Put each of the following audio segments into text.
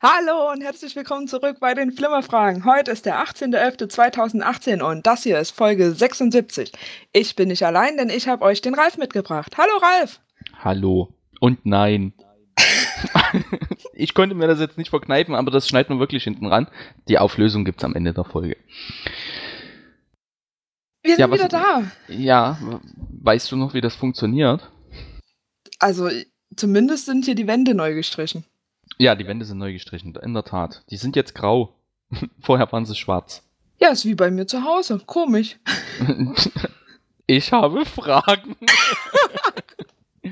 Hallo und herzlich willkommen zurück bei den Flimmerfragen. Heute ist der 18.11.2018 und das hier ist Folge 76. Ich bin nicht allein, denn ich habe euch den Ralf mitgebracht. Hallo Ralf! Hallo und nein. ich konnte mir das jetzt nicht verkneifen, aber das schneidet man wirklich hinten ran. Die Auflösung gibt es am Ende der Folge. Wir sind Ja, was- wieder da. Ja, weißt du noch, wie das funktioniert? Also zumindest sind hier die Wände neu gestrichen. Ja, die Wände sind neu gestrichen, in der Tat. Die sind jetzt grau. Vorher waren sie schwarz. Ja, ist wie bei mir zu Hause. Komisch. Ich habe Fragen.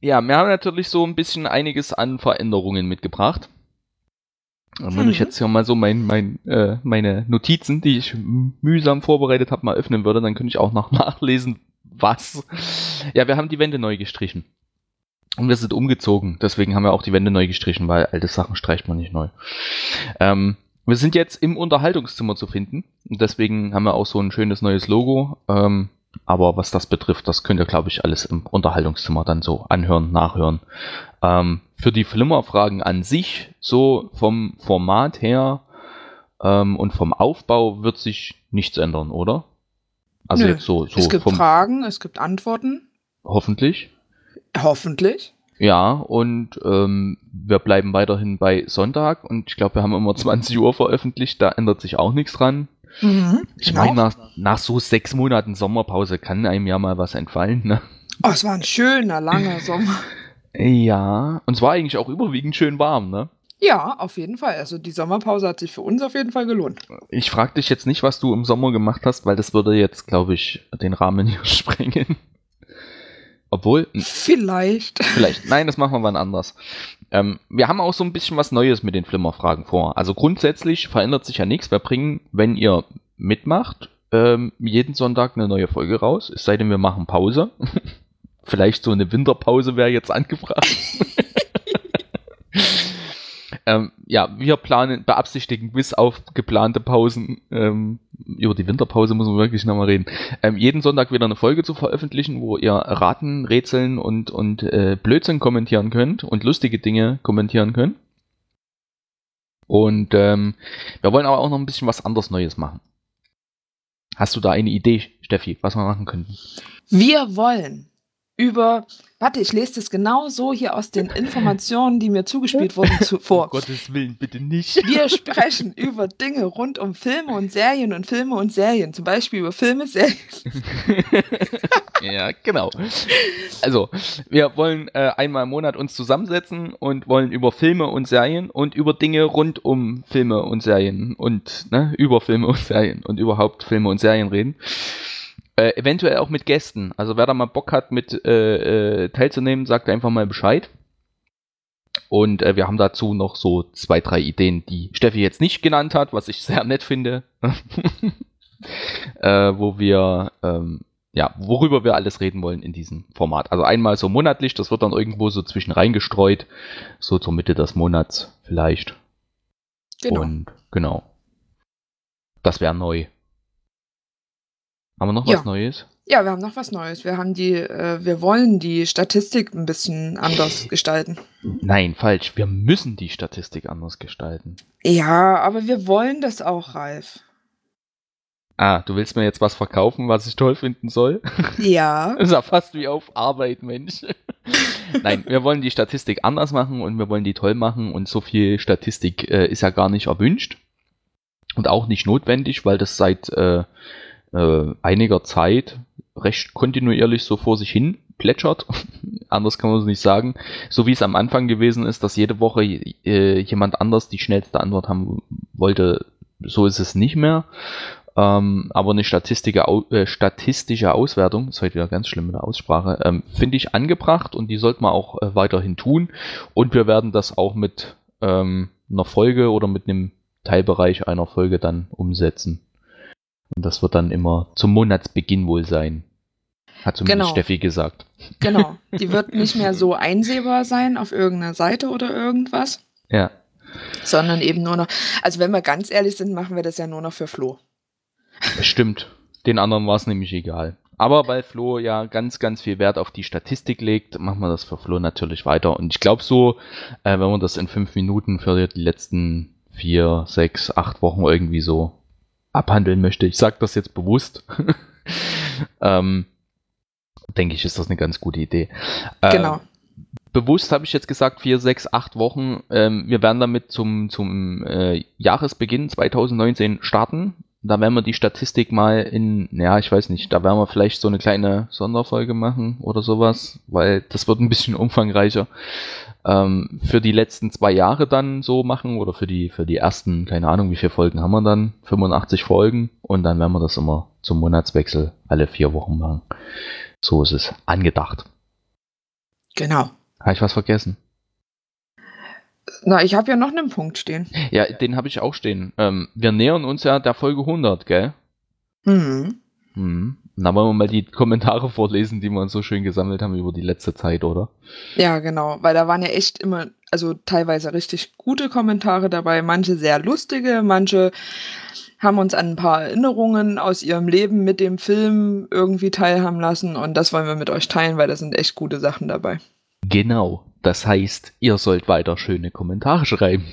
ja, wir haben natürlich so ein bisschen einiges an Veränderungen mitgebracht. Und wenn Mhm. ich jetzt hier mal so mein, mein, äh, meine Notizen, die ich mühsam vorbereitet habe, mal öffnen würde, dann könnte ich auch noch nachlesen, was. Ja, wir haben die Wände neu gestrichen. Und wir sind umgezogen. Deswegen haben wir auch die Wände neu gestrichen, weil alte Sachen streicht man nicht neu. Ähm, wir sind jetzt im Unterhaltungszimmer zu finden. Und deswegen haben wir auch so ein schönes neues Logo. Ähm, aber was das betrifft, das könnt ihr, glaube ich, alles im Unterhaltungszimmer dann so anhören, nachhören. Ähm, für die Flimmerfragen an sich, so vom Format her ähm, und vom Aufbau wird sich nichts ändern, oder? Also Nö. jetzt so, so es gibt Fragen, es gibt Antworten. hoffentlich. Hoffentlich. Ja, und ähm, wir bleiben weiterhin bei Sonntag und ich glaube, wir haben immer 20 Uhr veröffentlicht, da ändert sich auch nichts dran. Mhm, Ich genau. meine, nach, nach so sechs Monaten Sommerpause kann einem ja mal was entfallen, ne? Oh, es war ein schöner, langer Sommer. Ja, und es war eigentlich auch überwiegend schön warm, ne? Ja, auf jeden Fall. Also die Sommerpause hat sich für uns auf jeden Fall gelohnt. Ich frage dich jetzt nicht, was du im Sommer gemacht hast, weil das würde jetzt, glaube ich, den Rahmen hier sprengen. Obwohl, Vielleicht. vielleicht, nein, das machen wir wann anders. Ähm, wir haben auch so ein bisschen was Neues mit den Flimmerfragen vor. Also grundsätzlich verändert sich ja nichts. Wir bringen, wenn ihr mitmacht, ähm, jeden Sonntag eine neue Folge raus. Es sei denn, wir machen Pause. vielleicht so eine Winterpause wäre jetzt angebracht. ähm, ja, wir planen, beabsichtigen bis auf geplante Pausen, ähm, über die Winterpause muss man wirklich nochmal reden, ähm, jeden Sonntag wieder eine Folge zu veröffentlichen, wo ihr Raten, Rätseln und, und äh, Blödsinn kommentieren könnt und lustige Dinge kommentieren könnt. Und ähm, wir wollen aber auch noch ein bisschen was anderes Neues machen. Hast du da eine Idee, Steffi, was wir machen könnten? Wir wollen über. Warte, ich lese das genau so hier aus den Informationen, die mir zugespielt wurden, zu, vor. Gottes Willen, bitte nicht. Wir sprechen über Dinge rund um Filme und Serien und Filme und Serien. Zum Beispiel über Filme, Serien. ja, genau. Also, wir wollen äh, einmal im Monat uns zusammensetzen und wollen über Filme und Serien und über Dinge rund um Filme und Serien und ne, über Filme und Serien und überhaupt Filme und Serien reden. Äh, eventuell auch mit Gästen. Also wer da mal Bock hat, mit äh, äh, teilzunehmen, sagt einfach mal Bescheid. Und äh, wir haben dazu noch so zwei, drei Ideen, die Steffi jetzt nicht genannt hat, was ich sehr nett finde. äh, wo wir ähm, ja, worüber wir alles reden wollen in diesem Format. Also einmal so monatlich, das wird dann irgendwo so zwischen reingestreut, so zur Mitte des Monats vielleicht. Genau. Und genau. Das wäre neu. Haben wir noch Ja. was Neues? Ja, wir haben noch was Neues. Wir haben die, äh, wir wollen die Statistik ein bisschen anders gestalten. Nein, falsch. Wir müssen die Statistik anders gestalten. Ja, aber wir wollen das auch, Ralf. Ah, du willst mir jetzt was verkaufen, was ich toll finden soll? Ja. Das ist ja fast wie auf Arbeit, Mensch. Nein, wir wollen die Statistik anders machen und wir wollen die toll machen und so viel Statistik äh, ist ja gar nicht erwünscht und auch nicht notwendig, weil das seit äh, äh, einiger Zeit recht kontinuierlich so vor sich hin plätschert. anders kann man es nicht sagen. So wie es am Anfang gewesen ist, dass jede Woche äh, jemand anders die schnellste Antwort haben wollte, so ist es nicht mehr. Ähm, aber eine statistische, Au äh, statistische Auswertung, ist heute wieder ganz schlimm mit der Aussprache, ähm, finde ich angebracht und die sollte man auch äh, weiterhin tun. Und wir werden das auch mit ähm, einer Folge oder mit einem Teilbereich einer Folge dann umsetzen. Und das wird dann immer zum Monatsbeginn wohl sein. Hat zumindest Genau. Steffi gesagt. Genau. Die wird nicht mehr so einsehbar sein auf irgendeiner Seite oder irgendwas, Ja. sondern eben nur noch. Also wenn wir ganz ehrlich sind, machen wir das ja nur noch für Flo. Stimmt. Den anderen war es nämlich egal. Aber weil Flo ja ganz, ganz viel Wert auf die Statistik legt, machen wir das für Flo natürlich weiter. Und ich glaube so, äh, wenn man das in fünf Minuten für die letzten vier, sechs, acht Wochen irgendwie so abhandeln möchte, ich sage das jetzt bewusst, ähm, denke ich, ist das eine ganz gute Idee. Äh, genau. Bewusst habe ich jetzt gesagt, vier, sechs, acht Wochen. Ähm, wir werden damit zum, zum äh, Jahresbeginn 2019 starten. Da werden wir die Statistik mal in, ja, ich weiß nicht, da werden wir vielleicht so eine kleine Sonderfolge machen oder sowas, weil das wird ein bisschen umfangreicher. Ähm, für die letzten zwei Jahre dann so machen oder für die, für die ersten, keine Ahnung, wie viele Folgen haben wir dann? 85 Folgen und dann werden wir das immer zum Monatswechsel alle vier Wochen machen. So ist es angedacht. Genau. Habe ich was vergessen? Na, ich habe ja noch einen Punkt stehen. Ja, den habe ich auch stehen. Ähm, wir nähern uns ja der Folge 100, gell? Mhm. Mhm. Na, wollen wir mal die Kommentare vorlesen, die wir uns so schön gesammelt haben über die letzte Zeit, oder? Ja, genau, weil da waren ja echt immer, also teilweise richtig gute Kommentare dabei, manche sehr lustige, manche haben uns an ein paar Erinnerungen aus ihrem Leben mit dem Film irgendwie teilhaben lassen und das wollen wir mit euch teilen, weil da sind echt gute Sachen dabei. Genau. Das heißt, ihr sollt weiter schöne Kommentare schreiben.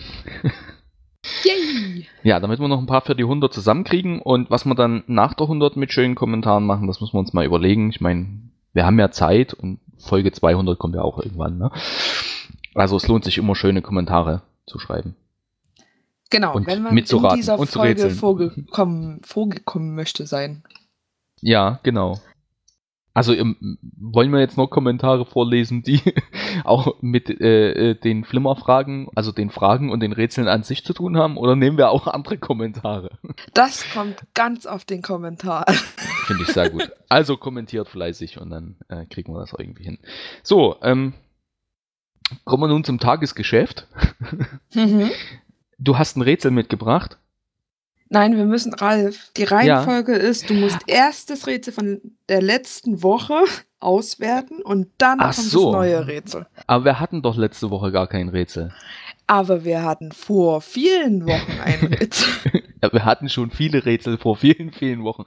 Yay! Ja, damit wir noch ein paar für die 100 zusammenkriegen und was wir dann nach der 100 mit schönen Kommentaren machen, das müssen wir uns mal überlegen. Ich meine, wir haben ja Zeit und Folge 200 kommt ja auch irgendwann. Ne? Also es lohnt sich immer schöne Kommentare zu schreiben. Genau, und wenn man mitzuraten in dieser Folge vorgekommen, vorgekommen möchte sein. Ja, genau. Also ähm, wollen wir jetzt noch Kommentare vorlesen, die auch mit äh, äh, den Flimmerfragen, also den Fragen und den Rätseln an sich zu tun haben? Oder nehmen wir auch andere Kommentare? Das kommt ganz auf den Kommentar. Finde ich sehr gut. Also kommentiert fleißig und dann äh, kriegen wir das irgendwie hin. So, ähm, kommen wir nun zum Tagesgeschäft. Mhm. Du hast ein Rätsel mitgebracht. Nein, wir müssen, Ralf, die Reihenfolge ist, du musst erst das Rätsel von der letzten Woche auswerten und dann Ach kommt so. das neue Rätsel. Aber wir hatten doch letzte Woche gar kein Rätsel. Aber wir hatten vor vielen Wochen ein Rätsel. Ja, wir hatten schon viele Rätsel vor vielen, vielen Wochen.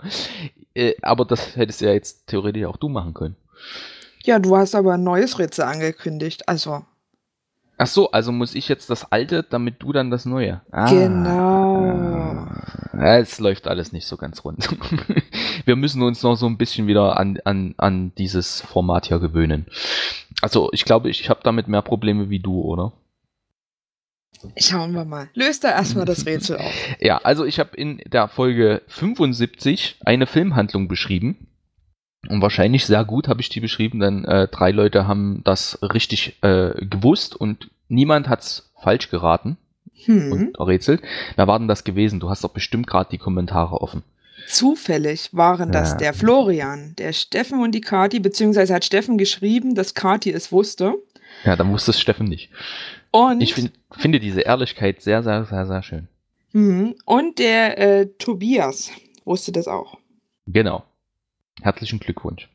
Äh, aber das hättest ja jetzt theoretisch auch du machen können. ja, du hast aber ein neues Rätsel angekündigt. Also, Ach so, also muss ich jetzt das alte, damit du dann das neue. Ah. genau. Ja, es läuft alles nicht so ganz rund. Wir müssen uns noch so ein bisschen wieder an, an, an dieses Format hier gewöhnen. Also ich glaube, ich habe damit mehr Probleme wie du, oder? Schauen wir mal. Löst da erstmal das Rätsel auf. Ja, also ich habe in der Folge 75 eine Filmhandlung beschrieben. Und wahrscheinlich sehr gut habe ich die beschrieben, denn äh, drei Leute haben das richtig äh, gewusst und niemand hat's falsch geraten Hm. und errätselt. Wer war denn das gewesen? Du hast doch bestimmt gerade die Kommentare offen. Zufällig waren das Ja. der Florian, der Steffen und die Kati, beziehungsweise hat Steffen geschrieben, dass Kati es wusste. Ja, dann wusste es Steffen nicht. Und, Ich find, finde diese Ehrlichkeit sehr, sehr, sehr, sehr schön. Mhm. und der äh, Tobias wusste das auch. Genau. Herzlichen Glückwunsch.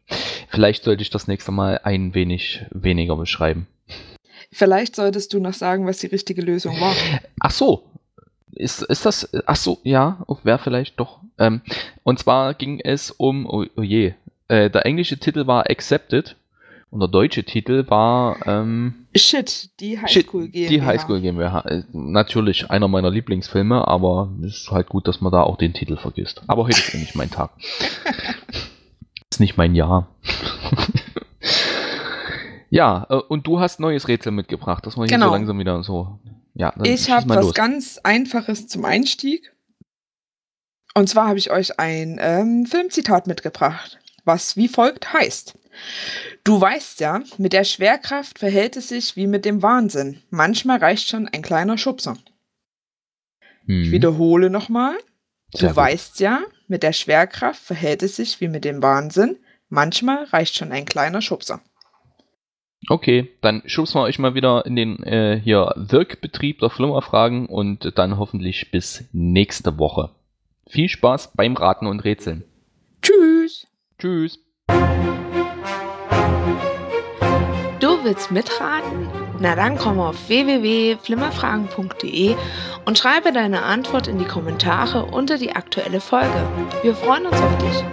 Vielleicht sollte ich das nächste Mal ein wenig weniger beschreiben. Vielleicht solltest du noch sagen, was die richtige Lösung war. Ach so. Ist, ist das. Ach so, ja, wäre vielleicht doch. Ähm, und zwar ging es um. Oh, oh je. Äh, der englische Titel war Accepted. Und der deutsche Titel war. Ähm, Shit, die Highschool GmbH. Die Highschool GmbH. Äh, Natürlich einer meiner Lieblingsfilme, aber es ist halt gut, dass man da auch den Titel vergisst. Aber heute ist ja nicht mein Tag. ist nicht mein Jahr. ja, äh, und du hast neues Rätsel mitgebracht, dass wir hier Genau. so langsam wieder so. Ja, Ich habe was los. ganz Einfaches zum Einstieg. Und zwar habe ich euch ein ähm, Filmzitat mitgebracht, was wie folgt heißt. Du weißt ja, mit der Schwerkraft verhält es sich wie mit dem Wahnsinn. Manchmal reicht schon ein kleiner Schubser. Ich Mhm. wiederhole nochmal. Du Sehr gut. weißt ja, mit der Schwerkraft verhält es sich wie mit dem Wahnsinn. Manchmal reicht schon ein kleiner Schubser. Okay, dann schubsen wir euch mal wieder in den äh, hier Wirkbetrieb der Flimmerfragen und dann hoffentlich bis nächste Woche. Viel Spaß beim Raten und Rätseln. Tschüss! Tschüss willst mitraten? Na dann komm auf www.flimmerfragen.de und schreibe deine Antwort in die Kommentare unter die aktuelle Folge. Wir freuen uns auf dich.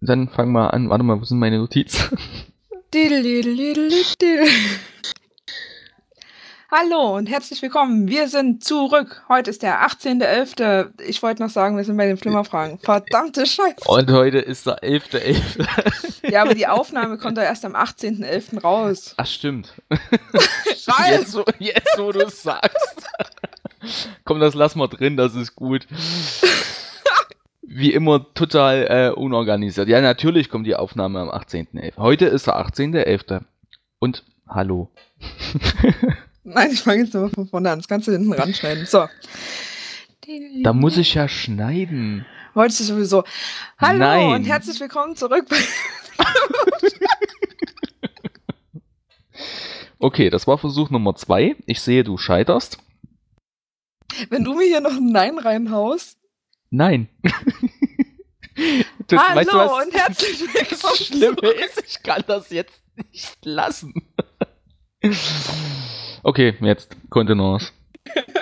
Dann fang mal an. Warte mal, wo sind meine Notizen? Hallo und herzlich willkommen. Wir sind zurück. Heute ist der 18.11. Ich wollte noch sagen, wir sind bei den Flimmerfragen. Verdammte Scheiße. Und heute ist der 11.11. .11. ja, aber die Aufnahme kommt doch erst am 18.11. raus. Ach, stimmt. Ralf! Jetzt, wo- jetzt, wo du es sagst. Komm, das lass mal drin, das ist gut. Wie immer total äh, unorganisiert. Ja, natürlich kommt die Aufnahme am 18.11. Heute ist der 18.11. Und hallo. Nein, ich fange jetzt nur von vorne an. Das kannst du hinten ranschneiden. So. Da muss ich ja schneiden. Wolltest du sowieso. Hallo Nein. und herzlich willkommen zurück bei. Okay, das war Versuch Nummer zwei. Ich sehe, du scheiterst. Wenn du mir hier noch ein Nein reinhaust. Nein. Du, Hallo weißt du, was und herzlich willkommen. das Schlimme zurück. ist? Ich kann das jetzt nicht lassen. Okay, jetzt Kontenance.